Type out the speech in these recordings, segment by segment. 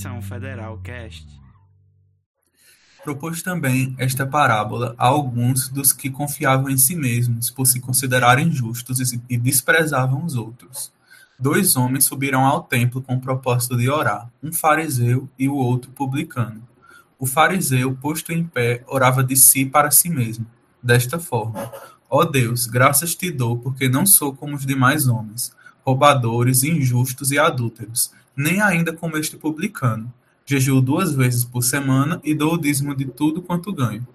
Missão Federal Cast. Propôs também esta parábola a alguns dos que confiavam em si mesmos, por se considerarem justos e desprezavam os outros. Dois homens subiram ao templo com o propósito de orar, um fariseu e o outro publicano. O fariseu, posto em pé, orava de si para si mesmo, desta forma: Ó Deus, graças te dou, porque não sou como os demais homens, roubadores, injustos e adúlteros nem ainda como este publicano. Jejuo duas vezes por semana e dou o dízimo de tudo quanto ganho.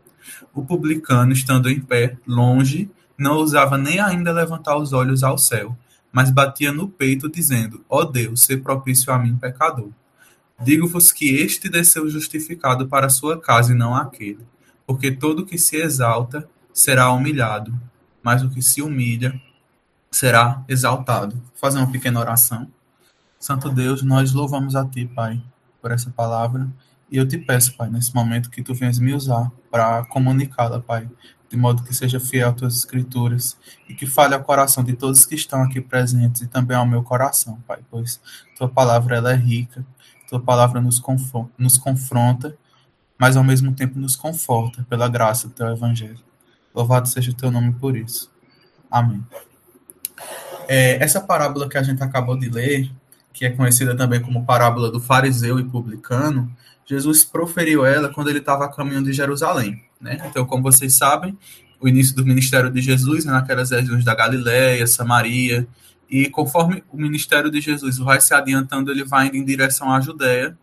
O publicano, estando em pé, longe, não ousava nem ainda levantar os olhos ao céu, mas batia no peito, dizendo: Ó oh Deus, se propício a mim, pecador. Digo-vos que este desceu justificado para sua casa e não aquele. Porque todo que se exalta será humilhado, mas o que se humilha será exaltado. Vou fazer uma pequena oração. Santo Deus, nós louvamos a Ti, Pai, por essa palavra. E eu te peço, Pai, nesse momento que Tu venhas me usar para comunicá-la, Pai, de modo que seja fiel às Tuas Escrituras e que fale ao coração de todos que estão aqui presentes e também ao meu coração, Pai, pois Tua palavra ela é rica, Tua palavra nos confronta, nos confronta, mas ao mesmo tempo nos conforta pela graça do Teu Evangelho. Louvado seja o Teu nome por isso. Amém. É, essa parábola que a gente acabou de ler, que é conhecida também como parábola do fariseu e publicano, Jesus proferiu ela quando ele estava a caminho de Jerusalém. Né? Então, como vocês sabem, o início do ministério de Jesus, né, naquelas regiões da Galiléia, Samaria, e conforme o ministério de Jesus vai se adiantando, ele vai indo em direção à Judéia,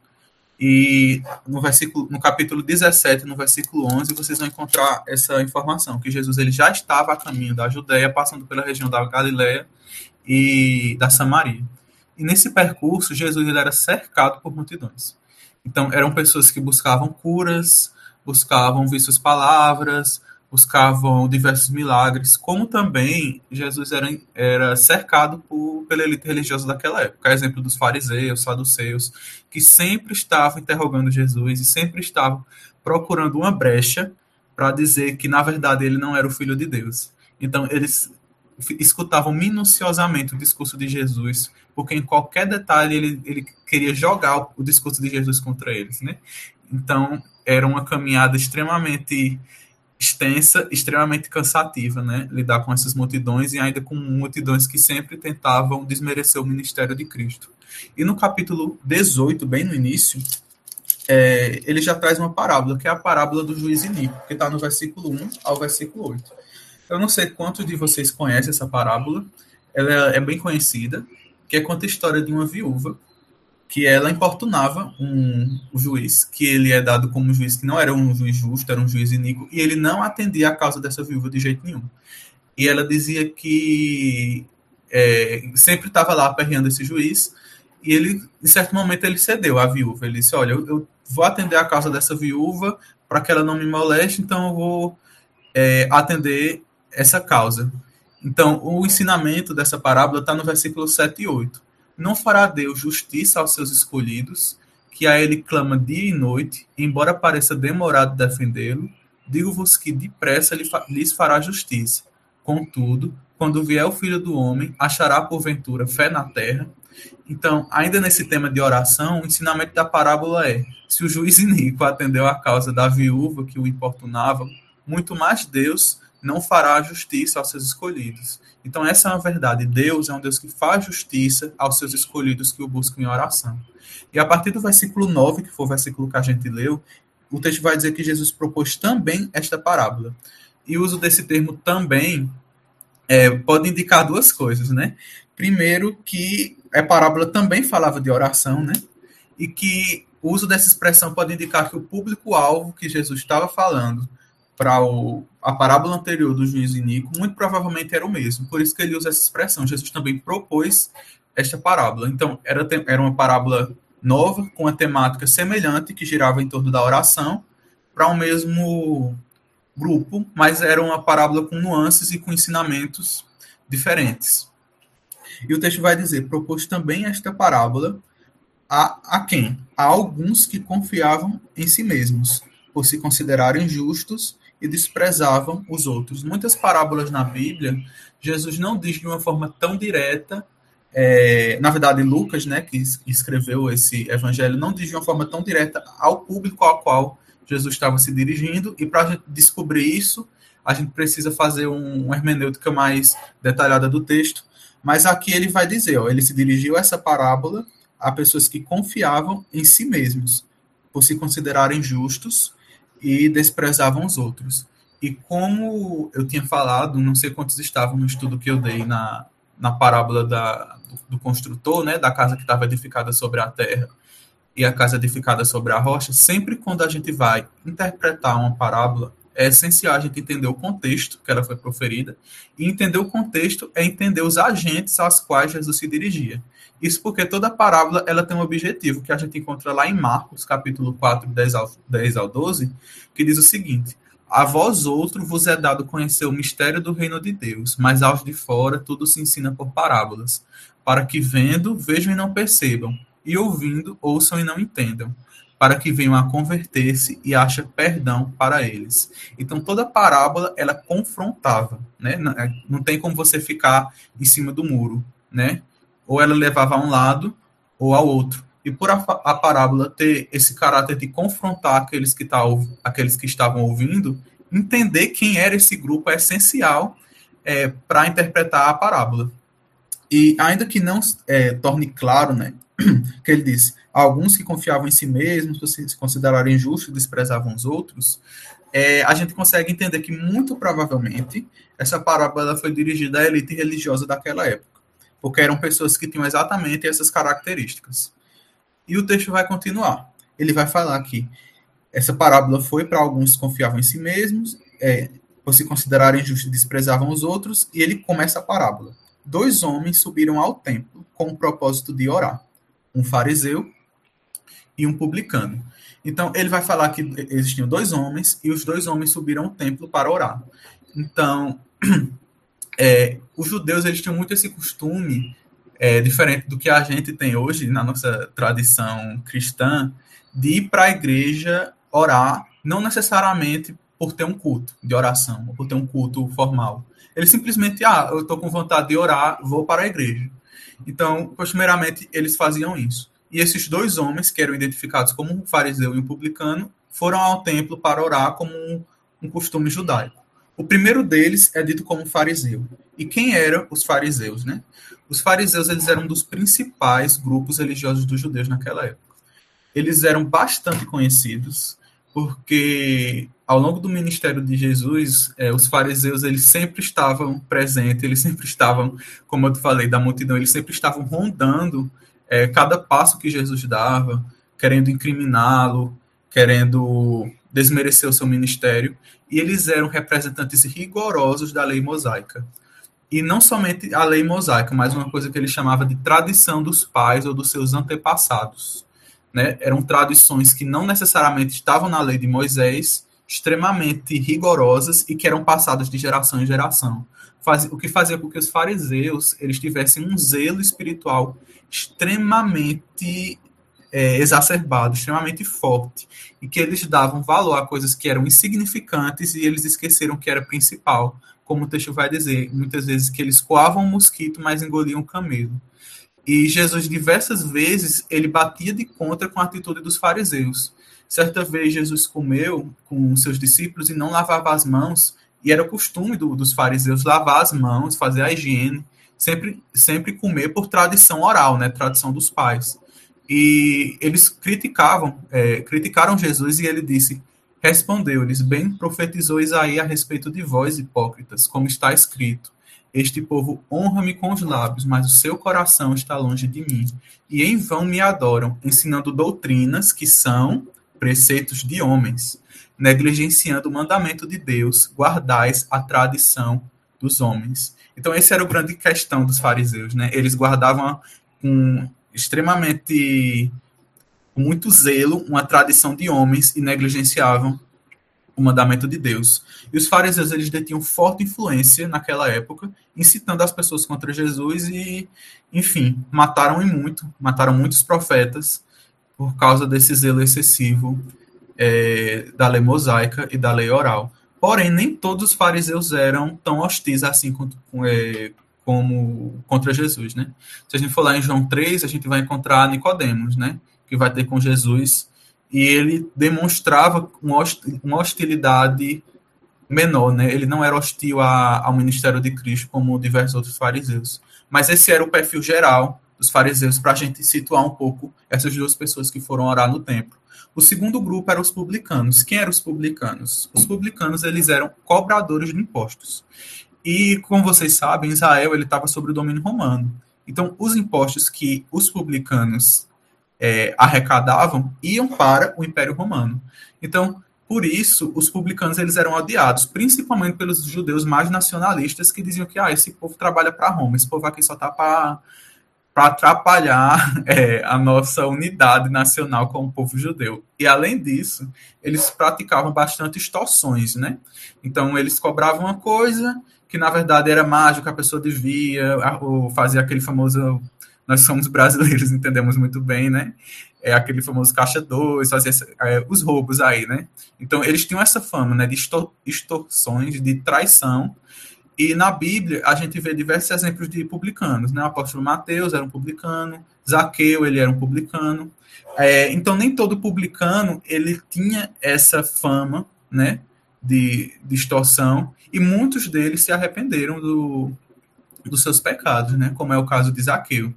e no versículo, no capítulo 17, no versículo 11, vocês vão encontrar essa informação, que Jesus ele já estava a caminho da Judéia, passando pela região da Galiléia e da Samaria. E nesse percurso, Jesus ele era cercado por multidões. Então, eram pessoas que buscavam curas, buscavam ver suas palavras, buscavam diversos milagres, como também Jesus era, era cercado por, pela elite religiosa daquela época. Exemplo dos fariseus, saduceus, que sempre estavam interrogando Jesus e sempre estavam procurando uma brecha para dizer que, na verdade, ele não era o filho de Deus. Então, eles escutavam minuciosamente o discurso de Jesus, porque em qualquer detalhe ele, ele queria jogar o discurso de Jesus contra eles, né? Então, era uma caminhada extremamente extensa, extremamente cansativa, né? Lidar com essas multidões e ainda com multidões que sempre tentavam desmerecer o ministério de Cristo. E no capítulo 18, bem no início, é, ele já traz uma parábola, que é a parábola do juiz Inico, que está no versículo 1 ao versículo 8. Eu não sei quantos de vocês conhecem essa parábola, ela é bem conhecida, que conta a história de uma viúva que ela importunava um juiz, que ele é dado como um juiz que não era um juiz justo, era um juiz iníquo, e ele não atendia a causa dessa viúva de jeito nenhum. E ela dizia que é, sempre estava lá aperreando esse juiz, e ele, em certo momento, ele cedeu à viúva. Ele disse: Olha, eu, eu vou atender a causa dessa viúva para que ela não me moleste, então eu vou é, atender essa causa. Então, o ensinamento dessa parábola está no versículo 7 e 8. Não fará Deus justiça aos seus escolhidos, que a ele clama dia e noite, embora pareça demorado defendê-lo, digo-vos que depressa lhes fará justiça. Contudo, quando vier o filho do homem, achará porventura fé na terra? Então, ainda nesse tema de oração, o ensinamento da parábola é: se o juiz iníquo atendeu a causa da viúva que o importunava, muito mais Deus não fará justiça aos seus escolhidos. Então, essa é uma verdade. Deus é um Deus que faz justiça aos seus escolhidos que o buscam em oração. E a partir do versículo 9, que foi o versículo que a gente leu, o texto vai dizer que Jesus propôs também esta parábola. E o uso desse termo também é, pode indicar duas coisas, né? Primeiro, que a parábola também falava de oração, né? E que o uso dessa expressão pode indicar que o público-alvo que Jesus estava falando para a parábola anterior do juiz Inico, muito provavelmente era o mesmo. Por isso que ele usa essa expressão. Jesus também propôs esta parábola. Então, era, era uma parábola nova, com a temática semelhante, que girava em torno da oração, para o um mesmo grupo, mas era uma parábola com nuances e com ensinamentos diferentes. E o texto vai dizer: propôs também esta parábola a, a quem? A alguns que confiavam em si mesmos, por se considerarem justos e desprezavam os outros. Muitas parábolas na Bíblia, Jesus não diz de uma forma tão direta é, na verdade, Lucas, né, que escreveu esse evangelho, não diz de uma forma tão direta ao público ao qual Jesus estava se dirigindo, e para descobrir isso, a gente precisa fazer um, uma hermenêutica mais detalhada do texto, mas aqui ele vai dizer, ó, ele se dirigiu essa parábola a pessoas que confiavam em si mesmos, por se considerarem justos e desprezavam os outros. E como eu tinha falado, não sei quantos estavam no estudo que eu dei na, na parábola da, do construtor, né, da casa que estava edificada sobre a terra e a casa edificada sobre a rocha, sempre quando a gente vai interpretar uma parábola, é essencial a gente entender o contexto que ela foi proferida, e entender o contexto é entender os agentes aos quais Jesus se dirigia. Isso porque toda parábola ela tem um objetivo que a gente encontra lá em Marcos, capítulo 4, 10 ao, 10 ao 12, que diz o seguinte: A vós outro vos é dado conhecer o mistério do reino de Deus, mas aos de fora tudo se ensina por parábolas, para que vendo, vejam e não percebam, e ouvindo, ouçam e não entendam, para que venham a converter-se e achem perdão para eles. Então toda parábola ela confrontava, né? É, não tem como você ficar em cima do muro, né? Ou ela levava a um lado ou ao outro. E por a, a parábola ter esse caráter de confrontar aqueles que, tá, aqueles que estavam ouvindo, entender quem era esse grupo é essencial é, para interpretar a parábola. E ainda que não é, torne claro, né, que ele diz, alguns que confiavam em si mesmos, se consideraram injustos, desprezavam os outros, é, a gente consegue entender que muito provavelmente essa parábola foi dirigida à elite religiosa daquela época, porque eram pessoas que tinham exatamente essas características. E o texto vai continuar. Ele vai falar que essa parábola foi para alguns que confiavam em si mesmos, é, por se considerarem injustos, desprezavam os outros, e ele começa a parábola dois homens subiram ao templo com o propósito de orar, um fariseu e um publicano. Então, ele vai falar que existiam dois homens e os dois homens subiram ao templo para orar. Então, é, os judeus eles tinham muito esse costume, é, diferente do que a gente tem hoje na nossa tradição cristã, de ir para a igreja orar, não necessariamente por ter um culto de oração, ou por ter um culto formal, ele simplesmente, ah, eu estou com vontade de orar, vou para a igreja. Então, costumeiramente, eles faziam isso. E esses dois homens, que eram identificados como um fariseu e um publicano, foram ao templo para orar como um, um costume judaico. O primeiro deles é dito como fariseu. E quem eram os fariseus, né? Os fariseus eles eram um dos principais grupos religiosos dos judeus naquela época. Eles eram bastante conhecidos porque ao longo do ministério de Jesus, é, os fariseus eles sempre estavam presentes, eles sempre estavam, como eu te falei, da multidão, eles sempre estavam rondando é, cada passo que Jesus dava, querendo incriminá-lo, querendo desmerecer o seu ministério, e eles eram representantes rigorosos da lei mosaica. E não somente a lei mosaica, mas uma coisa que ele chamava de tradição dos pais ou dos seus antepassados né, eram tradições que não necessariamente estavam na lei de Moisés, extremamente rigorosas e que eram passadas de geração em geração. Faz, o que fazia com que os fariseus eles tivessem um zelo espiritual extremamente é, exacerbado, extremamente forte, e que eles davam valor a coisas que eram insignificantes e eles esqueceram que era principal, como o texto vai dizer, muitas vezes que eles coavam um mosquito, mas engoliam um camelo. E Jesus, diversas vezes, ele batia de contra com a atitude dos fariseus. Certa vez, Jesus comeu com seus discípulos e não lavava as mãos, e era costume do, dos fariseus lavar as mãos, fazer a higiene, sempre, sempre comer por tradição oral, né, tradição dos pais. E eles criticavam, é, criticaram Jesus e ele disse, respondeu-lhes, bem profetizou Isaías a respeito de vós, hipócritas, como está escrito, este povo honra-me com os lábios, mas o seu coração está longe de mim. E em vão me adoram, ensinando doutrinas que são preceitos de homens, negligenciando o mandamento de Deus, guardais a tradição dos homens. Então, essa era a grande questão dos fariseus, né? Eles guardavam com extremamente com muito zelo uma tradição de homens e negligenciavam o mandamento de Deus. E os fariseus eles detinham forte influência naquela época, incitando as pessoas contra Jesus e, enfim, mataram em muito, mataram muitos profetas por causa desse zelo excessivo é, da lei mosaica e da lei oral. Porém, nem todos os fariseus eram tão hostis assim com, é, como contra Jesus, né? Se a gente for lá em João 3, a gente vai encontrar Nicodemos, né? Que vai ter com Jesus e ele demonstrava uma hostilidade menor, né? Ele não era hostil ao ministério de Cristo como diversos outros fariseus. Mas esse era o perfil geral dos fariseus para a gente situar um pouco essas duas pessoas que foram orar no templo. O segundo grupo eram os publicanos. Quem eram os publicanos? Os publicanos eles eram cobradores de impostos. E como vocês sabem, Israel estava sob o domínio romano. Então, os impostos que os publicanos é, arrecadavam iam para o Império Romano. Então, por isso, os publicanos eles eram odiados, principalmente pelos judeus mais nacionalistas que diziam que ah, esse povo trabalha para Roma, esse povo aqui só está para para atrapalhar é, a nossa unidade nacional como povo judeu. E além disso, eles praticavam bastante extorsões, né? Então eles cobravam uma coisa que na verdade era mágica, a pessoa devia, ou fazia aquele famoso nós somos brasileiros, entendemos muito bem, né? É aquele famoso caixa 2, fazia é, os roubos aí, né? Então eles tinham essa fama, né, de extorsões, de traição e na Bíblia a gente vê diversos exemplos de publicanos, né? O apóstolo Mateus era um publicano, Zaqueu ele era um publicano. É, então nem todo publicano ele tinha essa fama, né? De, de extorsão e muitos deles se arrependeram do, dos seus pecados, né? Como é o caso de Zaqueu.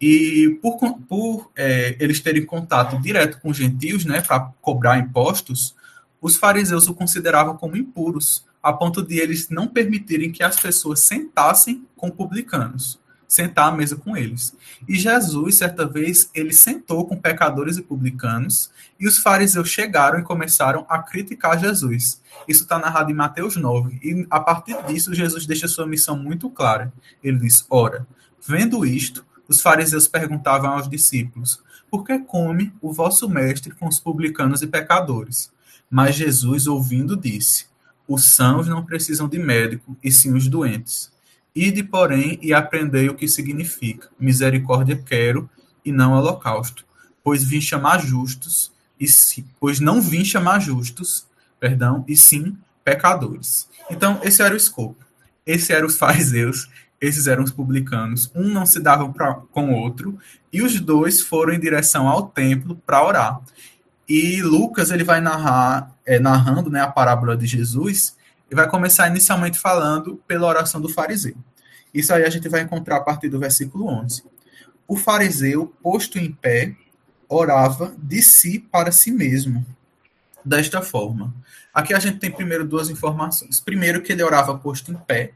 E por, por é, eles terem contato direto com os gentios, né? Para cobrar impostos, os fariseus o consideravam como impuros a ponto de eles não permitirem que as pessoas sentassem com publicanos, sentar à mesa com eles. E Jesus, certa vez, ele sentou com pecadores e publicanos, e os fariseus chegaram e começaram a criticar Jesus. Isso está narrado em Mateus 9, e a partir disso Jesus deixa sua missão muito clara. Ele diz: Ora, vendo isto, os fariseus perguntavam aos discípulos: Por que come o vosso mestre com os publicanos e pecadores? Mas Jesus, ouvindo, disse: os sãos não precisam de médico, e sim os doentes. Ide, porém, e aprendei o que significa. Misericórdia quero, e não holocausto. Pois vim chamar justos, e sim, pois não vim chamar justos, perdão, e sim pecadores. Então, esse era o escopo. Esse eram os fariseus, esses eram os publicanos. Um não se dava pra, com o outro, e os dois foram em direção ao templo para orar. E Lucas ele vai narrar, é, narrando né, a parábola de Jesus, e vai começar inicialmente falando pela oração do fariseu. Isso aí a gente vai encontrar a partir do versículo 11. O fariseu, posto em pé, orava de si para si mesmo, desta forma. Aqui a gente tem primeiro duas informações. Primeiro, que ele orava posto em pé.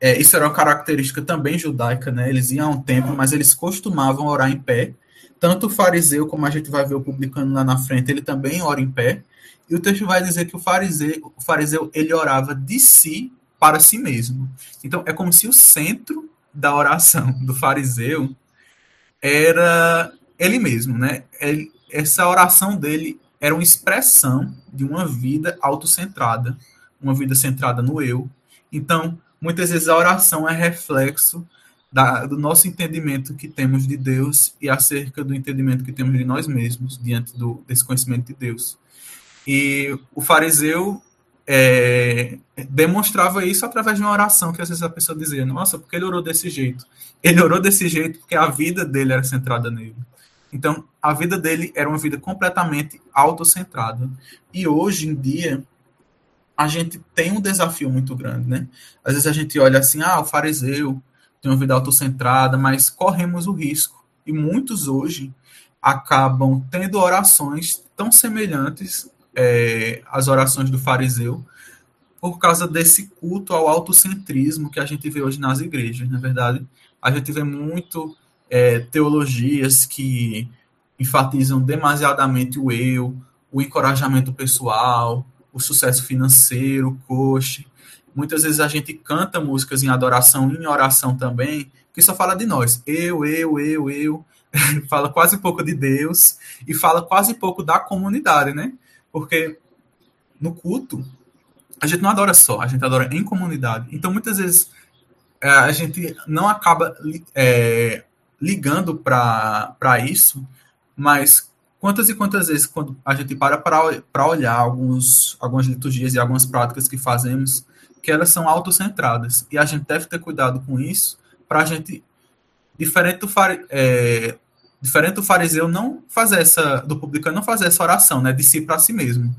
É, isso era uma característica também judaica, né? Eles iam a um templo, mas eles costumavam orar em pé tanto o fariseu, como a gente vai ver o publicano lá na frente, ele também ora em pé. E o texto vai dizer que o fariseu, o fariseu ele orava de si para si mesmo. Então é como se o centro da oração do fariseu era ele mesmo, né? Ele, essa oração dele era uma expressão de uma vida autocentrada, uma vida centrada no eu. Então, muitas vezes a oração é reflexo da, do nosso entendimento que temos de Deus e acerca do entendimento que temos de nós mesmos diante do, desse conhecimento de Deus. E o fariseu é, demonstrava isso através de uma oração que às vezes a pessoa dizia: Nossa, porque ele orou desse jeito? Ele orou desse jeito porque a vida dele era centrada nele. Então, a vida dele era uma vida completamente autocentrada. E hoje em dia, a gente tem um desafio muito grande, né? Às vezes a gente olha assim: ah, o fariseu tem uma vida autocentrada, mas corremos o risco. E muitos hoje acabam tendo orações tão semelhantes é, às orações do fariseu, por causa desse culto ao autocentrismo que a gente vê hoje nas igrejas. Na verdade, a gente vê muito é, teologias que enfatizam demasiadamente o eu, o encorajamento pessoal, o sucesso financeiro, o Muitas vezes a gente canta músicas em adoração, em oração também, que só fala de nós. Eu, eu, eu, eu. fala quase pouco de Deus e fala quase pouco da comunidade, né? Porque no culto, a gente não adora só, a gente adora em comunidade. Então, muitas vezes, é, a gente não acaba é, ligando para isso, mas Quantas e quantas vezes, quando a gente para para olhar alguns, algumas liturgias e algumas práticas que fazemos, que elas são autocentradas. E a gente deve ter cuidado com isso, para a gente, diferente do, é, diferente do fariseu, não fazer essa, do publicano não fazer essa oração, né, de si para si mesmo.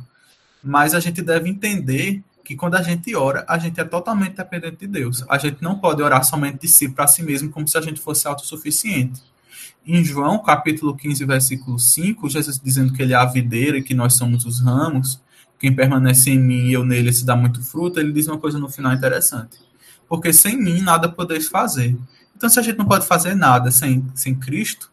Mas a gente deve entender que quando a gente ora, a gente é totalmente dependente de Deus. A gente não pode orar somente de si para si mesmo, como se a gente fosse autossuficiente. Em João, capítulo 15, versículo 5, Jesus dizendo que ele é a videira e que nós somos os ramos, quem permanece em mim e eu nele se dá muito fruto, ele diz uma coisa no final interessante. Porque sem mim nada podeis fazer. Então, se a gente não pode fazer nada sem, sem Cristo,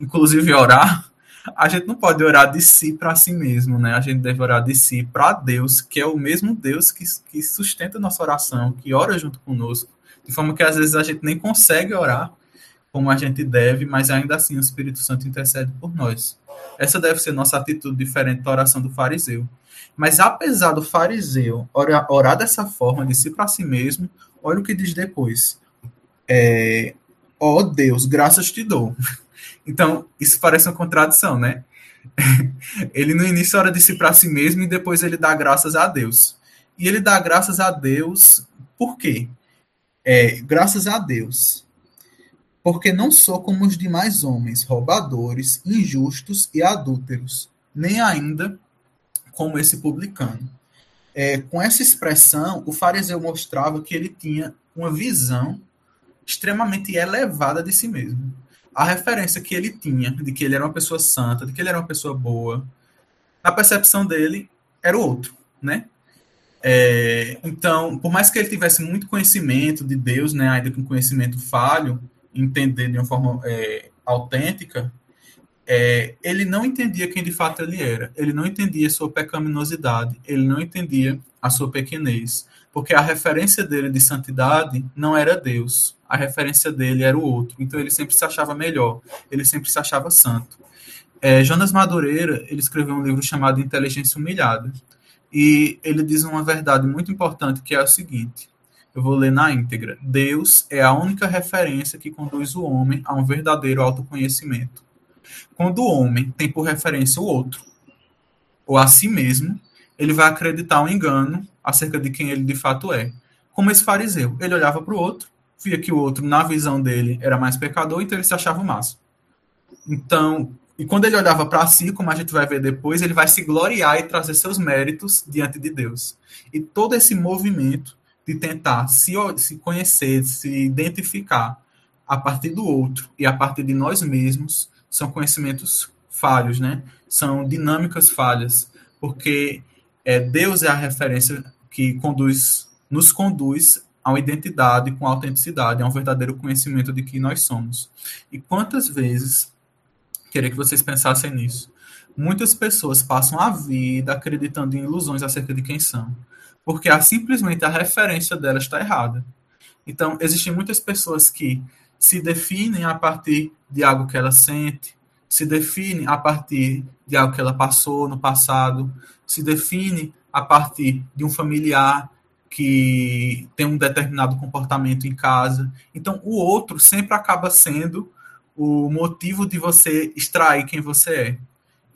inclusive orar, a gente não pode orar de si para si mesmo, né? A gente deve orar de si para Deus, que é o mesmo Deus que, que sustenta a nossa oração, que ora junto conosco, de forma que às vezes a gente nem consegue orar como a gente deve, mas ainda assim o Espírito Santo intercede por nós. Essa deve ser nossa atitude diferente da oração do fariseu. Mas apesar do fariseu orar, orar dessa forma, de si para si mesmo, olha o que diz depois. É, ó oh Deus, graças te dou. Então, isso parece uma contradição, né? ele no início ora de si para si mesmo e depois ele dá graças a Deus. E ele dá graças a Deus por quê? É, graças a Deus porque não sou como os demais homens, roubadores, injustos e adúlteros, nem ainda como esse publicano. É, com essa expressão, o fariseu mostrava que ele tinha uma visão extremamente elevada de si mesmo. A referência que ele tinha de que ele era uma pessoa santa, de que ele era uma pessoa boa, a percepção dele era o outro, né? É, então, por mais que ele tivesse muito conhecimento de Deus, né, ainda com conhecimento falho, entender de uma forma é, autêntica, é, ele não entendia quem de fato ele era. Ele não entendia sua pecaminosidade. Ele não entendia a sua pequenez. Porque a referência dele de santidade não era Deus. A referência dele era o outro. Então ele sempre se achava melhor. Ele sempre se achava santo. É, Jonas Madureira ele escreveu um livro chamado Inteligência Humilhada. E ele diz uma verdade muito importante que é o seguinte: eu vou ler na íntegra. Deus é a única referência que conduz o homem a um verdadeiro autoconhecimento. Quando o homem tem por referência o outro, ou a si mesmo, ele vai acreditar um engano acerca de quem ele de fato é. Como esse fariseu. Ele olhava para o outro, via que o outro, na visão dele, era mais pecador, então ele se achava o máximo. Então, e quando ele olhava para si, como a gente vai ver depois, ele vai se gloriar e trazer seus méritos diante de Deus. E todo esse movimento de tentar se, se conhecer, se identificar a partir do outro e a partir de nós mesmos, são conhecimentos falhos, né? São dinâmicas falhas, porque é, Deus é a referência que conduz, nos conduz a uma identidade com autenticidade, a um verdadeiro conhecimento de que nós somos. E quantas vezes, queria que vocês pensassem nisso, muitas pessoas passam a vida acreditando em ilusões acerca de quem são porque a, simplesmente a referência dela está errada. Então, existem muitas pessoas que se definem a partir de algo que ela sente, se define a partir de algo que ela passou no passado, se define a partir de um familiar que tem um determinado comportamento em casa. Então, o outro sempre acaba sendo o motivo de você extrair quem você é.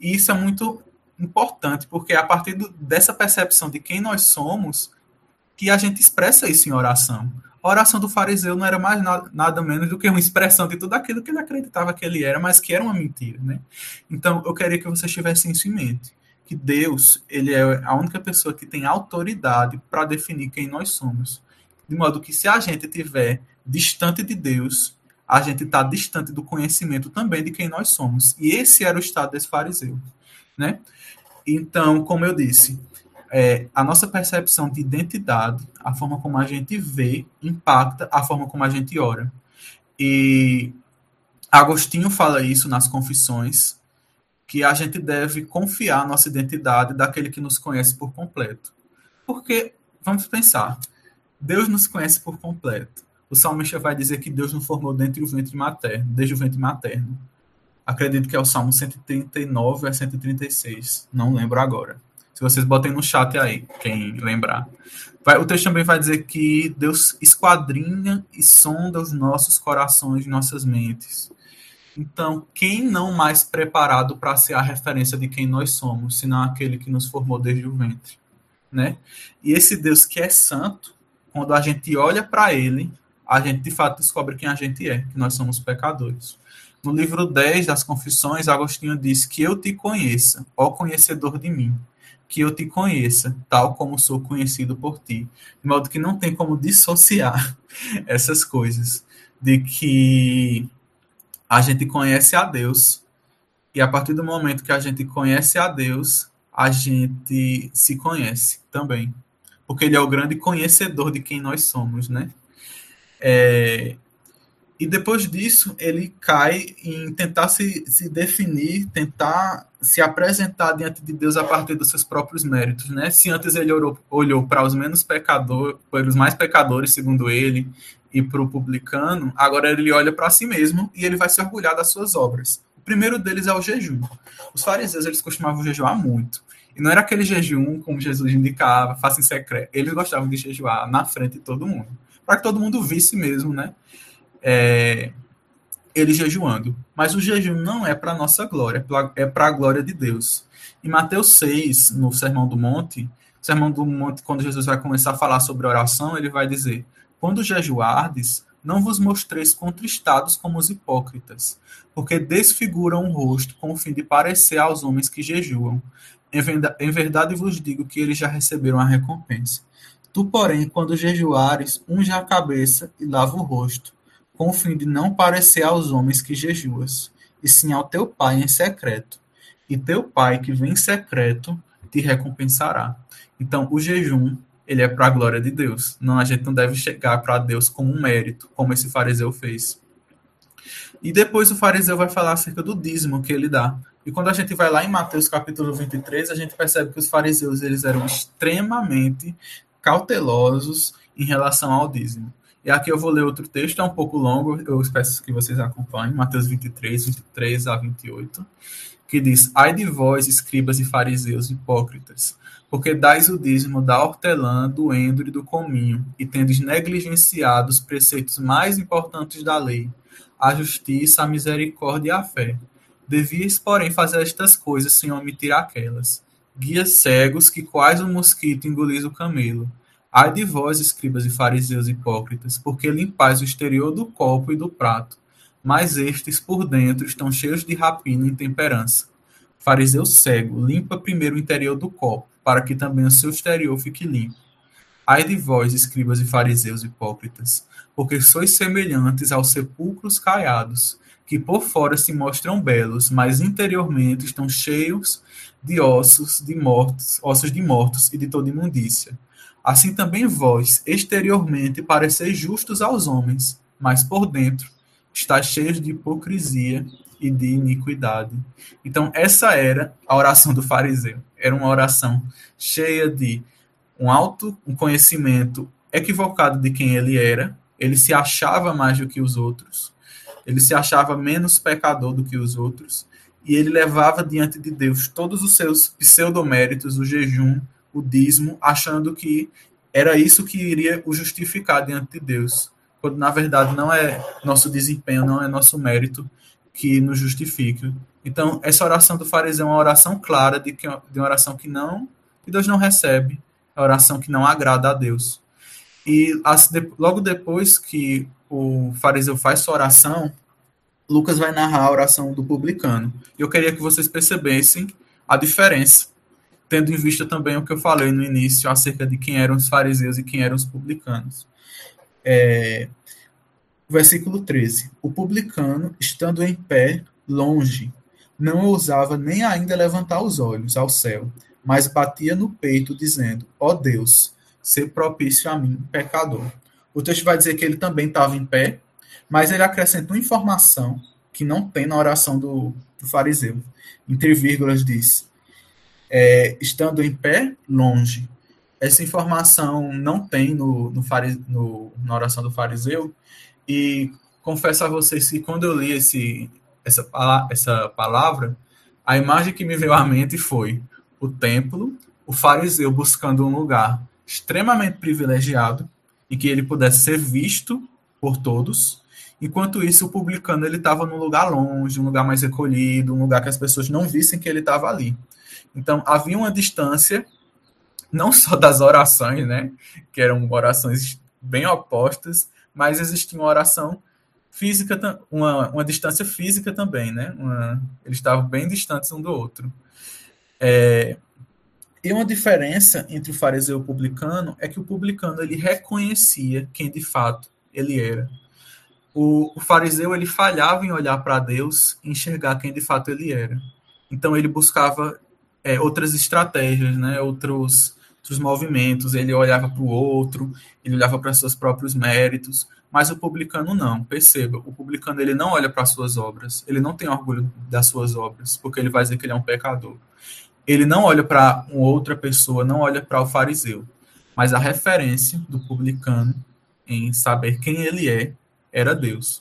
E isso é muito importante, porque é a partir do, dessa percepção de quem nós somos que a gente expressa isso em oração. A oração do fariseu não era mais nada, nada, menos do que uma expressão de tudo aquilo que ele acreditava que ele era, mas que era uma mentira, né? Então, eu queria que vocês tivessem isso em mente, que Deus, ele é a única pessoa que tem autoridade para definir quem nós somos. De modo que se a gente estiver distante de Deus, a gente está distante do conhecimento também de quem nós somos. E esse era o estado desse fariseu, né? Então, como eu disse, é, a nossa percepção de identidade, a forma como a gente vê, impacta a forma como a gente ora. E Agostinho fala isso nas Confissões, que a gente deve confiar a nossa identidade daquele que nos conhece por completo. Porque, vamos pensar, Deus nos conhece por completo. O salmista vai dizer que Deus nos formou dentro do ventre materno, desde o ventre materno. Acredito que é o Salmo 139 a 136. Não lembro agora. Se vocês botem no chat aí, quem lembrar. Vai, o texto também vai dizer que Deus esquadrinha e sonda os nossos corações e nossas mentes. Então, quem não mais preparado para ser a referência de quem nós somos, senão aquele que nos formou desde o ventre, né? E esse Deus que é santo, quando a gente olha para ele, a gente de fato descobre quem a gente é, que nós somos pecadores. No livro 10 das Confissões, Agostinho diz que eu te conheça, ó conhecedor de mim, que eu te conheça, tal como sou conhecido por ti. De modo que não tem como dissociar essas coisas. De que a gente conhece a Deus, e a partir do momento que a gente conhece a Deus, a gente se conhece também. Porque ele é o grande conhecedor de quem nós somos, né? É, e depois disso, ele cai em tentar se, se definir, tentar se apresentar diante de Deus a partir dos seus próprios méritos, né? Se antes ele olhou, olhou para os menos pecadores, para os mais pecadores, segundo ele, e para o publicano, agora ele olha para si mesmo e ele vai se orgulhar das suas obras. O primeiro deles é o jejum. Os fariseus, eles costumavam jejuar muito. E não era aquele jejum como Jesus indicava, faça em secreto. Eles gostavam de jejuar na frente de todo mundo, para que todo mundo visse mesmo, né? É, ele jejuando. Mas o jejum não é para nossa glória, é para a glória de Deus. Em Mateus 6, no Sermão do Monte, Sermão do Monte, quando Jesus vai começar a falar sobre oração, ele vai dizer: Quando jejuardes, não vos mostreis contristados como os hipócritas, porque desfiguram o rosto com o fim de parecer aos homens que jejuam. Em verdade vos digo que eles já receberam a recompensa. Tu, porém, quando jejuares, unge a cabeça e lava o rosto, com o fim de não parecer aos homens que jejuas, e sim ao teu Pai em secreto. E teu Pai que vem em secreto te recompensará. Então, o jejum, ele é para a glória de Deus. Não, a gente não deve chegar para Deus como um mérito, como esse fariseu fez. E depois o fariseu vai falar acerca do dízimo que ele dá. E quando a gente vai lá em Mateus capítulo 23, a gente percebe que os fariseus eles eram extremamente cautelosos em relação ao dízimo. E aqui eu vou ler outro texto, é um pouco longo, eu espero que vocês acompanhem, Mateus 23, 23 a 28, que diz: Ai de vós, escribas e fariseus hipócritas, porque dais o dízimo da hortelã, do endro e do cominho, e tendes negligenciado os preceitos mais importantes da lei, a justiça, a misericórdia e a fé. Devias, porém, fazer estas coisas sem omitir aquelas. Guias cegos que quais o mosquito engolis o camelo Ai de vós, escribas e fariseus hipócritas, porque limpais o exterior do copo e do prato, mas estes por dentro estão cheios de rapina e intemperança. Fariseu cego, limpa primeiro o interior do copo, para que também o seu exterior fique limpo. Ai de vós, escribas e fariseus hipócritas, porque sois semelhantes aos sepulcros caiados, que por fora se mostram belos, mas interiormente estão cheios de ossos de mortos, ossos de mortos e de toda imundícia. Assim também vós, exteriormente, pareceis justos aos homens, mas por dentro estáis cheios de hipocrisia e de iniquidade. Então, essa era a oração do fariseu. Era uma oração cheia de um alto um conhecimento equivocado de quem ele era. Ele se achava mais do que os outros. Ele se achava menos pecador do que os outros. E ele levava diante de Deus todos os seus pseudoméritos, o jejum, o dízimo, achando que era isso que iria o justificar diante de Deus, quando na verdade não é nosso desempenho, não é nosso mérito que nos justifica. Então, essa oração do fariseu é uma oração clara de, que, de uma oração que não que Deus não recebe, é uma oração que não agrada a Deus. E as, de, logo depois que o fariseu faz sua oração, Lucas vai narrar a oração do publicano. Eu queria que vocês percebessem a diferença tendo em vista também o que eu falei no início acerca de quem eram os fariseus e quem eram os publicanos. É, versículo 13: O publicano, estando em pé, longe, não ousava nem ainda levantar os olhos ao céu, mas batia no peito, dizendo: Ó oh Deus, ser propício a mim, pecador. O texto vai dizer que ele também estava em pé, mas ele acrescenta uma informação que não tem na oração do, do fariseu. Entre vírgulas diz: é, estando em pé, longe. Essa informação não tem no, no, no, na oração do fariseu, e confesso a vocês que quando eu li esse, essa, essa palavra, a imagem que me veio à mente foi o templo, o fariseu buscando um lugar extremamente privilegiado, e que ele pudesse ser visto por todos, Enquanto isso, o publicano ele estava num lugar longe, um lugar mais recolhido, um lugar que as pessoas não vissem que ele estava ali. Então, havia uma distância, não só das orações, né, que eram orações bem opostas, mas existia uma oração física, uma, uma distância física também, né? Uma, eles estavam bem distantes um do outro. É, e uma diferença entre o fariseu e o publicano é que o publicano ele reconhecia quem de fato ele era. O, o fariseu ele falhava em olhar para Deus enxergar quem de fato ele era. Então ele buscava é, outras estratégias, né? Outros outros movimentos, ele olhava para o outro, ele olhava para seus próprios méritos, mas o publicano não. Perceba, o publicano ele não olha para as suas obras, ele não tem orgulho das suas obras, porque ele vai dizer que ele é um pecador. Ele não olha para outra pessoa, não olha para o fariseu, mas a referência do publicano em saber quem ele é era Deus.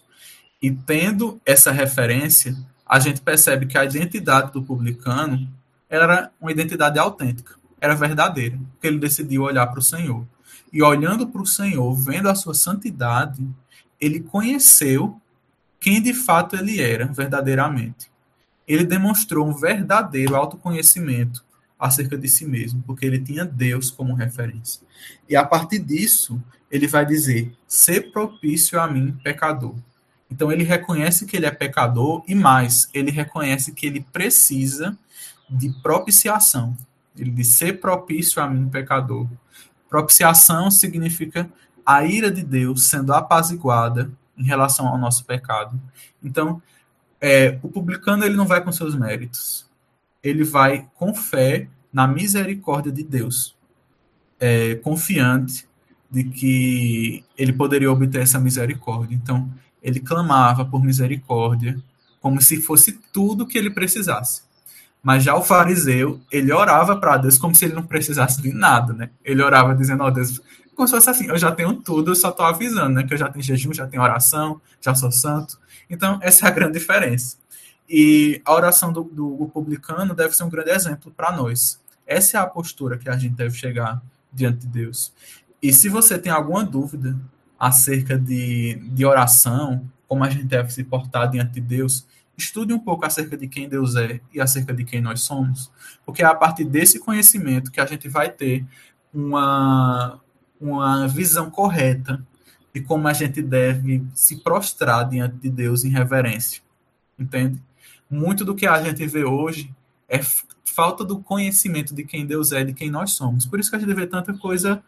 E tendo essa referência, a gente percebe que a identidade do publicano era uma identidade autêntica era verdadeira, porque ele decidiu olhar para o Senhor. E olhando para o Senhor, vendo a sua santidade, ele conheceu quem de fato ele era, verdadeiramente. Ele demonstrou um verdadeiro autoconhecimento acerca de si mesmo, porque ele tinha Deus como referência. E a partir disso, ele vai dizer: ser propício a mim, pecador. Então ele reconhece que ele é pecador e mais, ele reconhece que ele precisa de propiciação. Ele diz: ser propício a mim, pecador. Propiciação significa a ira de Deus sendo apaziguada em relação ao nosso pecado. Então, é, o publicano ele não vai com seus méritos. Ele vai com fé na misericórdia de Deus, é, confiante de que ele poderia obter essa misericórdia. Então, ele clamava por misericórdia, como se fosse tudo que ele precisasse. Mas já o fariseu, ele orava para Deus como se ele não precisasse de nada, né? Ele orava dizendo, ó oh, Deus, como se fosse assim, eu já tenho tudo, eu só estou avisando, né? Que eu já tenho jejum, já tenho oração, já sou santo. Então, essa é a grande diferença. E a oração do, do publicano deve ser um grande exemplo para nós. Essa é a postura que a gente deve chegar diante de Deus. E se você tem alguma dúvida acerca de, de oração, como a gente deve se portar diante de Deus, estude um pouco acerca de quem Deus é e acerca de quem nós somos, porque é a partir desse conhecimento que a gente vai ter uma, uma visão correta de como a gente deve se prostrar diante de Deus em reverência. Entende? Muito do que a gente vê hoje é falta do conhecimento de quem Deus é, de quem nós somos. Por isso que a gente vê tanta coisa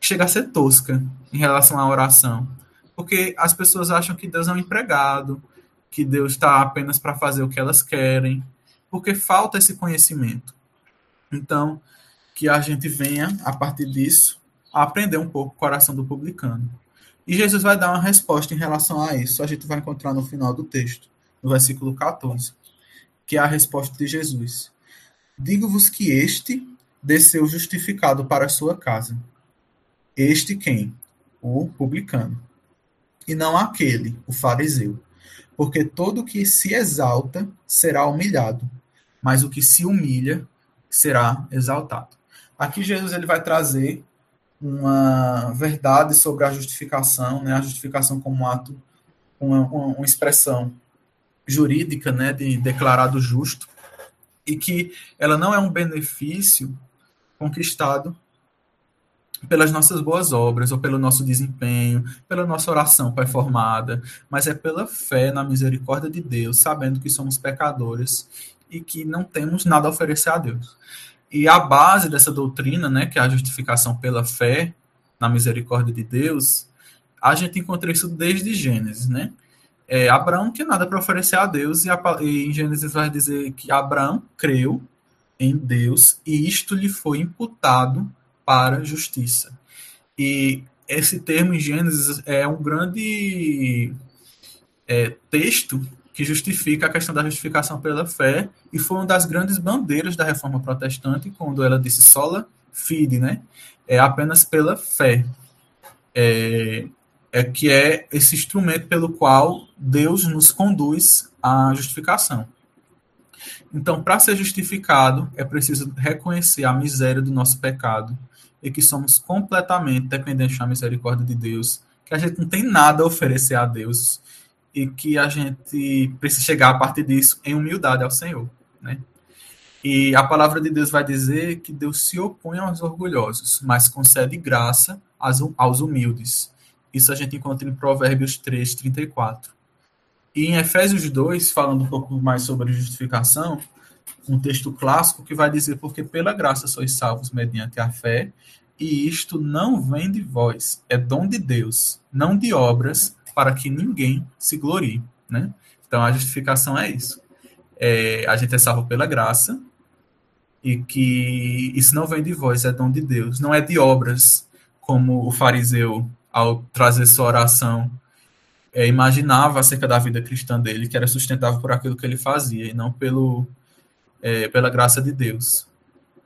que chega a ser tosca em relação à oração. Porque as pessoas acham que Deus é um empregado, que Deus está apenas para fazer o que elas querem, porque falta esse conhecimento. Então, que a gente venha, a partir disso, a aprender um pouco o coração do publicano. E Jesus vai dar uma resposta em relação a isso. A gente vai encontrar no final do texto, no versículo 14, que é a resposta de Jesus. Digo-vos que este desceu justificado para a sua casa. Este quem? O publicano. E não aquele, o fariseu porque todo que se exalta será humilhado, mas o que se humilha será exaltado. Aqui Jesus ele vai trazer uma verdade sobre a justificação, né? A justificação como um ato, uma, uma expressão jurídica, né? De declarado justo e que ela não é um benefício conquistado pelas nossas boas obras, ou pelo nosso desempenho, pela nossa oração performada, mas é pela fé na misericórdia de Deus, sabendo que somos pecadores e que não temos nada a oferecer a Deus. E a base dessa doutrina, né, que é a justificação pela fé na misericórdia de Deus, a gente encontra isso desde Gênesis, né? É, Abraão tinha nada para oferecer a Deus, e, a, e em Gênesis vai dizer que Abraão creu em Deus e isto lhe foi imputado para justiça. E esse termo em Gênesis é um grande é, texto que justifica a questão da justificação pela fé e foi uma das grandes bandeiras da reforma protestante quando ela disse sola fide, né? É apenas pela fé. É, é que é esse instrumento pelo qual Deus nos conduz à justificação. Então, para ser justificado, é preciso reconhecer a miséria do nosso pecado e que somos completamente dependentes da misericórdia de Deus, que a gente não tem nada a oferecer a Deus e que a gente precisa chegar a partir disso em humildade ao Senhor, né? E a palavra de Deus vai dizer que Deus se opõe aos orgulhosos, mas concede graça aos humildes. Isso a gente encontra em Provérbios 3, 34. E em Efésios 2, falando um pouco mais sobre justificação, um texto clássico que vai dizer: Porque pela graça sois salvos mediante a fé, e isto não vem de vós, é dom de Deus, não de obras, para que ninguém se glorie. Né? Então a justificação é isso. É, a gente é salvo pela graça, e que isso não vem de vós, é dom de Deus, não é de obras, como o fariseu, ao trazer sua oração, é, imaginava acerca da vida cristã dele, que era sustentável por aquilo que ele fazia, e não pelo, é, pela graça de Deus.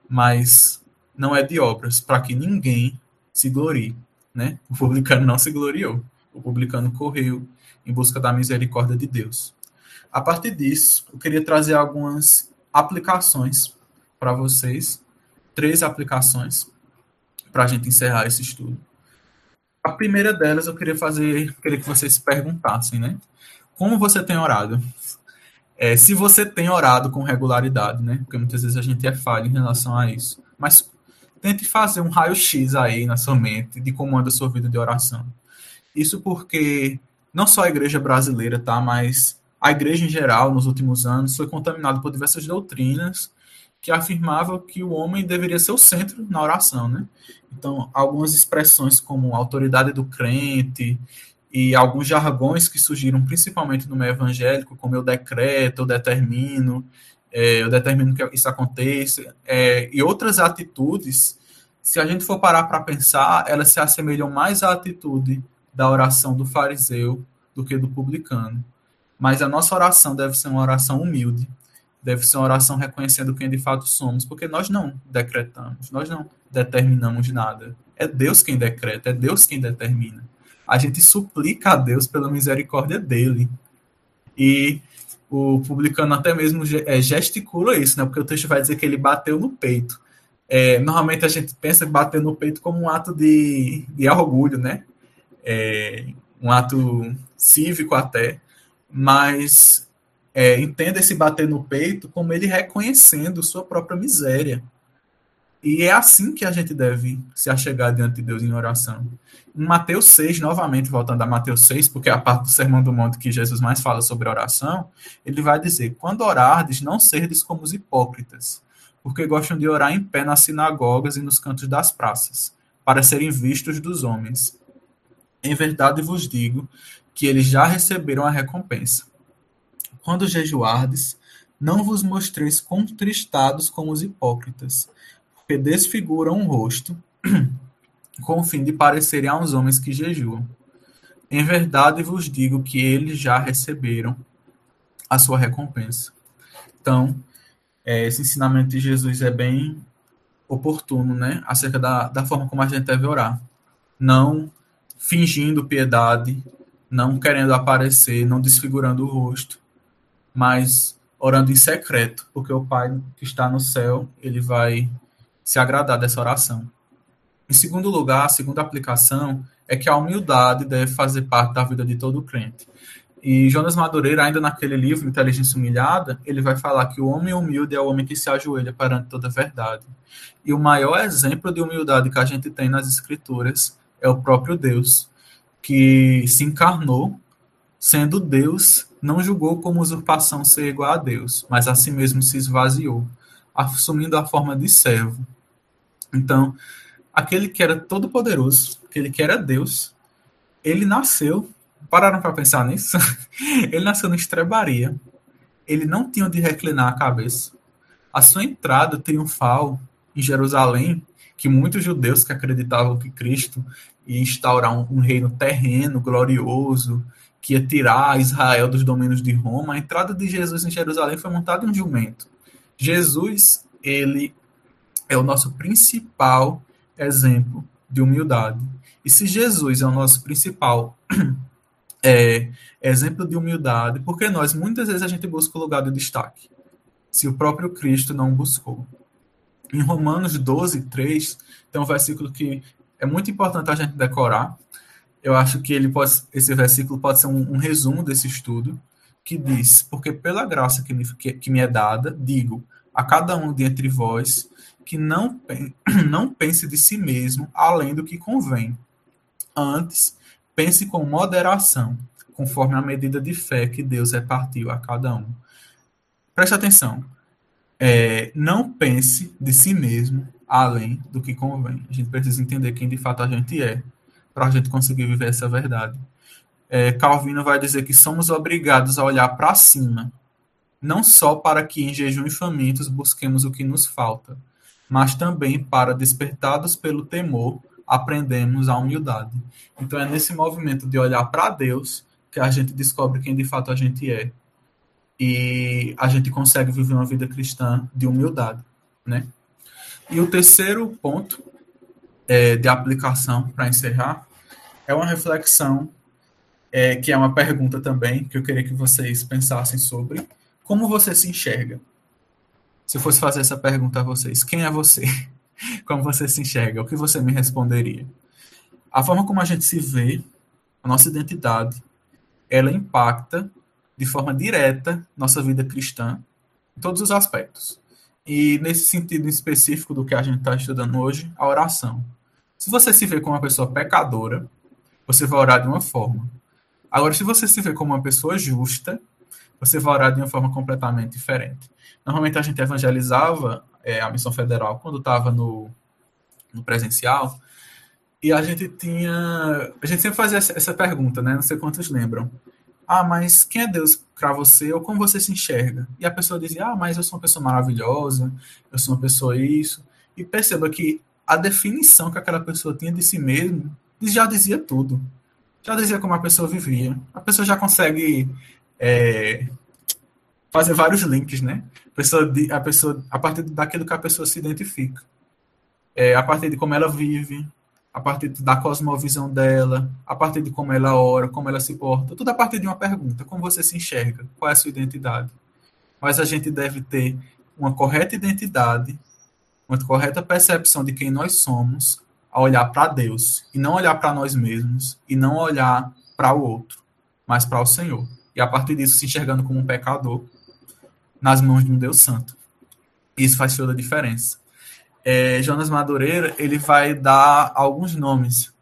Mas não é de obras, para que ninguém se glorie. Né? O publicano não se gloriou. O publicano correu em busca da misericórdia de Deus. A partir disso, eu queria trazer algumas aplicações para vocês, três aplicações, para a gente encerrar esse estudo. A primeira delas eu queria fazer, queria que vocês se perguntassem, né? Como você tem orado? É, se você tem orado com regularidade, né? Porque muitas vezes a gente é falho em relação a isso. Mas tente fazer um raio-x aí na sua mente de como anda a sua vida de oração. Isso porque não só a igreja brasileira, tá? Mas a igreja em geral, nos últimos anos, foi contaminada por diversas doutrinas que afirmavam que o homem deveria ser o centro na oração, né? Então, algumas expressões como autoridade do crente e alguns jargões que surgiram principalmente no meio evangélico, como eu decreto, eu determino, é, eu determino que isso aconteça, é, e outras atitudes, se a gente for parar para pensar, elas se assemelham mais à atitude da oração do fariseu do que do publicano. Mas a nossa oração deve ser uma oração humilde, deve ser uma oração reconhecendo quem de fato somos, porque nós não decretamos, nós não determinamos nada. É Deus quem decreta, é Deus quem determina. A gente suplica a Deus pela misericórdia dele. E o publicano até mesmo é, gesticula isso, né? Porque o texto vai dizer que ele bateu no peito. É, normalmente a gente pensa bater no peito como um ato de, de orgulho, né? É, um ato cívico até, mas é, entenda esse bater no peito como ele reconhecendo sua própria miséria. E é assim que a gente deve se achegar diante de Deus em oração. Em Mateus 6, novamente voltando a Mateus 6, porque é a parte do Sermão do Monte que Jesus mais fala sobre oração, ele vai dizer: Quando orardes, não serdes como os hipócritas, porque gostam de orar em pé nas sinagogas e nos cantos das praças, para serem vistos dos homens. Em verdade vos digo que eles já receberam a recompensa. Quando jejuardes, não vos mostreis contristados como os hipócritas, porque desfiguram o rosto, com o fim de parecerem aos homens que jejuam. Em verdade vos digo que eles já receberam a sua recompensa. Então, é, esse ensinamento de Jesus é bem oportuno, né? Acerca da, da forma como a gente deve orar. Não fingindo piedade, não querendo aparecer, não desfigurando o rosto, mas orando em secreto, porque o Pai que está no céu, ele vai se agradar dessa oração. Em segundo lugar, a segunda aplicação é que a humildade deve fazer parte da vida de todo crente. E Jonas Madureira, ainda naquele livro, Inteligência Humilhada, ele vai falar que o homem humilde é o homem que se ajoelha perante toda a verdade. E o maior exemplo de humildade que a gente tem nas Escrituras é o próprio Deus, que se encarnou, sendo Deus não julgou como usurpação ser igual a Deus, mas a si mesmo se esvaziou, assumindo a forma de servo. Então, aquele que era todo poderoso, aquele que era Deus, ele nasceu, pararam para pensar nisso? ele nasceu no estrebaria. Ele não tinha onde reclinar a cabeça. A sua entrada triunfal em Jerusalém, que muitos judeus que acreditavam que Cristo ia instaurar um, um reino terreno glorioso, que ia tirar Israel dos domínios de Roma, a entrada de Jesus em Jerusalém foi montada em um jumento. Jesus, ele é o nosso principal exemplo de humildade. E se Jesus é o nosso principal é, exemplo de humildade, porque nós muitas vezes a gente busca o lugar de destaque, se o próprio Cristo não buscou. Em Romanos 12, 3, tem um versículo que é muito importante a gente decorar, eu acho que ele pode, esse versículo pode ser um, um resumo desse estudo, que diz: Porque pela graça que me, que, que me é dada, digo a cada um de entre vós que não, não pense de si mesmo além do que convém. Antes, pense com moderação, conforme a medida de fé que Deus repartiu a cada um. Preste atenção. É, não pense de si mesmo além do que convém. A gente precisa entender quem de fato a gente é para a gente conseguir viver essa verdade. É, Calvino vai dizer que somos obrigados a olhar para cima, não só para que em jejum e famintos busquemos o que nos falta, mas também para, despertados pelo temor, aprendemos a humildade. Então é nesse movimento de olhar para Deus que a gente descobre quem de fato a gente é. E a gente consegue viver uma vida cristã de humildade, né? E o terceiro ponto é, de aplicação, para encerrar, é uma reflexão, é, que é uma pergunta também, que eu queria que vocês pensassem sobre. Como você se enxerga? Se eu fosse fazer essa pergunta a vocês, quem é você? Como você se enxerga? O que você me responderia? A forma como a gente se vê, a nossa identidade, ela impacta de forma direta nossa vida cristã em todos os aspectos. E nesse sentido específico do que a gente está estudando hoje, a oração. Se você se vê como uma pessoa pecadora, você vai orar de uma forma. Agora, se você se vê como uma pessoa justa, você vai orar de uma forma completamente diferente. Normalmente a gente evangelizava é, a missão federal quando estava no, no presencial, e a gente tinha. A gente sempre fazia essa, pergunta, né? Não sei quantos lembram. Ah, mas quem é Deus para você ou como você se enxerga? E a pessoa dizia, ah, mas eu sou uma pessoa maravilhosa, eu sou uma pessoa isso. E perceba que a definição que aquela pessoa tinha de si mesmo já dizia tudo. Já dizia como a pessoa vivia. A pessoa já consegue é, fazer vários links, né? A pessoa, a pessoa, a partir daquilo que a pessoa se identifica. É, a partir de como ela vive, a partir da cosmovisão dela, a partir de como ela ora, como ela se porta, tudo a partir de uma pergunta: como você se enxerga? Qual é a sua identidade? Mas a gente deve ter uma correta identidade, uma correta percepção de quem nós somos, a olhar para Deus e não olhar para nós mesmos e não olhar para o outro, mas para o Senhor. E a partir disso se enxergando como um pecador nas mãos de um Deus santo. Isso faz toda a diferença é, Jonas Madureira ele vai dar alguns nomes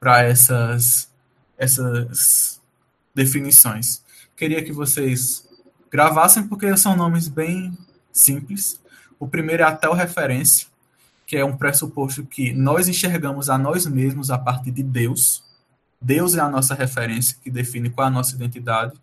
para essas, essas definições. Queria que vocês gravassem, porque são nomes bem simples. O primeiro é a referência, que é um pressuposto que nós enxergamos a nós mesmos a partir de Deus. Deus é a nossa referência, que define qual é a nossa identidade.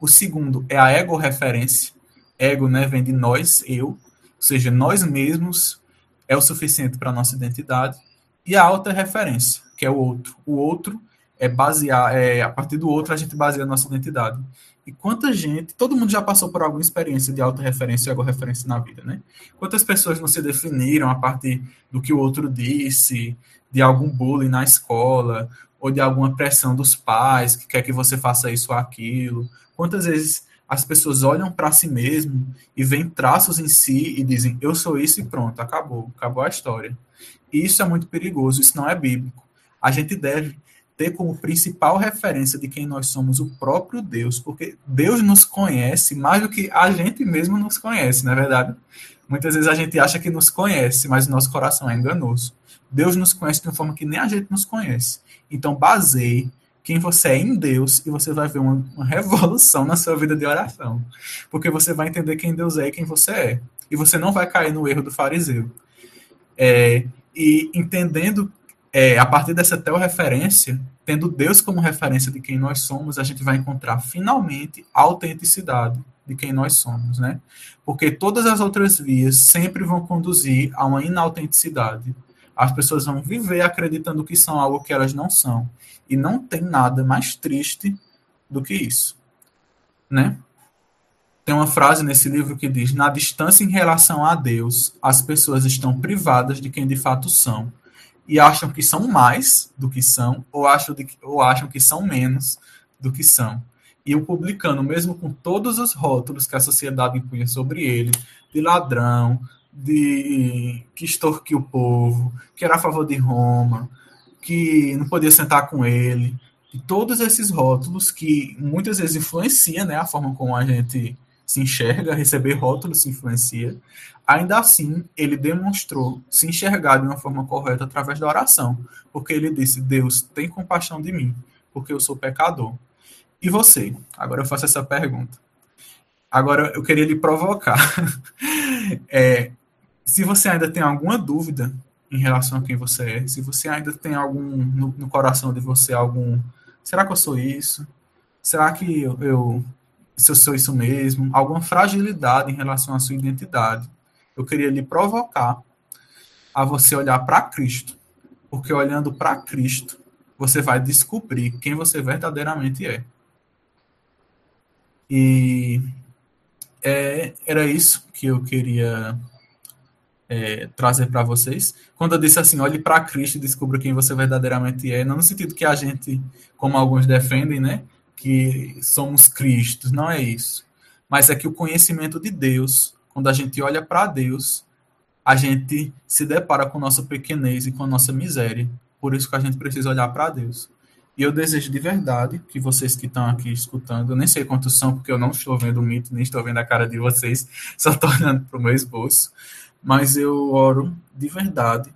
O segundo é a ego-referência. Ego né, vem de nós, eu, ou seja, nós mesmos é o suficiente para a nossa identidade, e a alta referência, que é o outro. O outro é basear, é, a partir do outro a gente baseia a nossa identidade. E quanta gente, todo mundo já passou por alguma experiência de alta referência e referência na vida, né? Quantas pessoas não se definiram a partir do que o outro disse, de algum bullying na escola, ou de alguma pressão dos pais que quer que você faça isso ou aquilo? Quantas vezes as pessoas olham para si mesmo e veem traços em si e dizem, eu sou isso e pronto, acabou, acabou a história. E isso é muito perigoso, isso não é bíblico. A gente deve ter como principal referência de quem nós somos o próprio Deus, porque Deus nos conhece mais do que a gente mesmo nos conhece, não é verdade? Muitas vezes a gente acha que nos conhece, mas o nosso coração é enganoso. Deus nos conhece de uma forma que nem a gente nos conhece. Então, baseie quem você é em Deus e você vai ver uma, uma, revolução na sua vida de oração. Porque você vai entender quem Deus é e quem você é. E você não vai cair no erro do fariseu. É, e entendendo, é, a partir dessa referência, tendo Deus como referência de quem nós somos, a gente vai encontrar finalmente autenticidade de quem nós somos, né? Porque todas as outras vias sempre vão conduzir a uma inautenticidade. As pessoas vão viver acreditando que são algo que elas não são. E não tem nada mais triste do que isso. Né? Tem uma frase nesse livro que diz: Na distância em relação a Deus, as pessoas estão privadas de quem de fato são e acham que são mais do que são, ou acham, de, ou acham que são menos do que são. E o publicano, mesmo com todos os rótulos que a sociedade impunha sobre ele, de ladrão, de que extorquiu o povo, que era a favor de Roma, que não podia sentar com ele, e todos esses rótulos que muitas vezes influenciam né, a forma como a gente se enxerga, receber rótulos se influencia, ainda assim ele demonstrou se enxergar de uma forma correta através da oração, porque ele disse: Deus, tem compaixão de mim, porque eu sou pecador. E você? Agora eu faço essa pergunta. Agora eu queria lhe provocar. é, se você ainda tem alguma dúvida em relação a quem você é, se você ainda tem algum no, no coração de você algum, será que eu sou isso? Será que eu, eu se eu sou isso mesmo? Alguma fragilidade em relação à sua identidade? Eu queria lhe provocar a você olhar para Cristo, porque olhando para Cristo, você vai descobrir quem você verdadeiramente é. E é, era isso que eu queria é, trazer para vocês. Quando eu disse assim, olhe para Cristo e descubra quem você verdadeiramente é, não no sentido que a gente, como alguns defendem, né, que somos Cristos, não é isso. Mas é que o conhecimento de Deus, quando a gente olha para Deus, a gente se depara com nossa pequenez e com nossa miséria. Por isso que a gente precisa olhar para Deus. E eu desejo de verdade que vocês que estão aqui escutando, eu nem sei quantos são, porque eu não estou vendo o mito, nem estou vendo a cara de vocês, só estou olhando para o meu esboço mas eu oro de verdade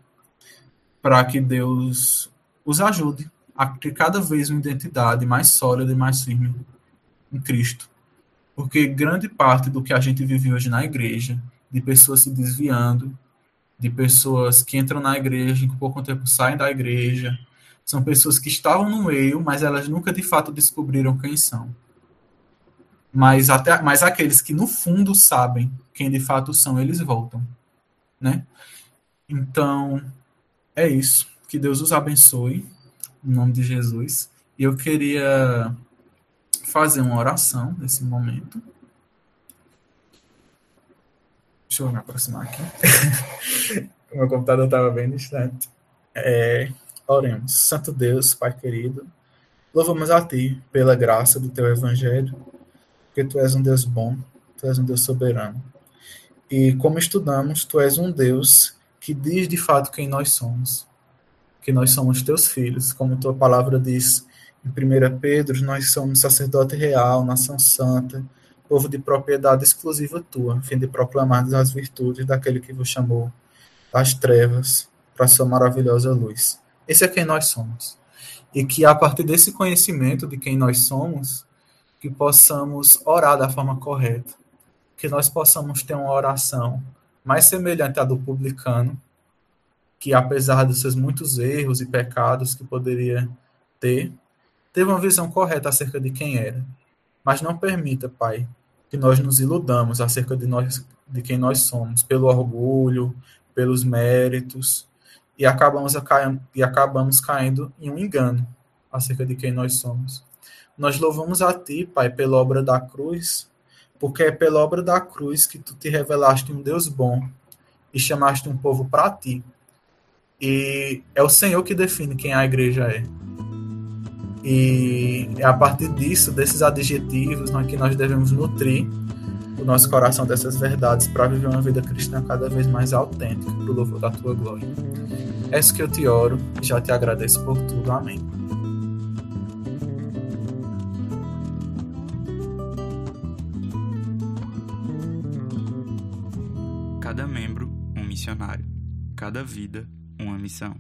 para que Deus os ajude a ter cada vez uma identidade mais sólida e mais firme em Cristo. Porque grande parte do que a gente vive hoje na igreja, de pessoas se desviando, de pessoas que entram na igreja e em pouco tempo saem da igreja, são pessoas que estavam no meio, mas elas nunca de fato descobriram quem são. Mas, até, mas aqueles que no fundo sabem quem de fato são, eles voltam né? Então, é isso. Que Deus os abençoe, em nome de Jesus. E eu queria fazer uma oração nesse momento. Deixa eu me aproximar aqui. meu computador estava bem distante. É, oremos. Santo Deus, Pai querido, louvamos a Ti pela graça do Teu Evangelho, porque Tu és um Deus bom, Tu és um Deus soberano. E como estudamos, tu és um Deus que diz de fato quem nós somos, que nós somos teus filhos, como tua palavra diz em 1 Pedro, nós somos sacerdote real, nação santa, povo de propriedade exclusiva tua, a fim de proclamar as virtudes daquele que vos chamou das trevas para a sua maravilhosa luz. Esse é quem nós somos. E que a partir desse conhecimento de quem nós somos, que possamos orar da forma correta, que nós possamos ter uma oração mais semelhante à do publicano, que apesar dos seus muitos erros e pecados que poderia ter, teve uma visão correta acerca de quem era. Mas não permita, Pai, que nós nos iludamos acerca de nós, de quem nós somos, pelo orgulho, pelos méritos, e acabamos, e acabamos caindo em um engano acerca de quem nós somos. Nós louvamos a Ti, Pai, pela obra da cruz, porque é pela obra da cruz que tu te revelaste um Deus bom e chamaste um povo para ti. E é o Senhor que define quem a igreja é. E é a partir disso, desses adjetivos, né, que nós devemos nutrir o nosso coração dessas verdades para viver uma vida cristã cada vez mais autêntica, para o louvor da tua glória. É isso que eu te oro e já te agradeço por tudo. Amém. Cada membro, um missionário. Cada vida, uma missão.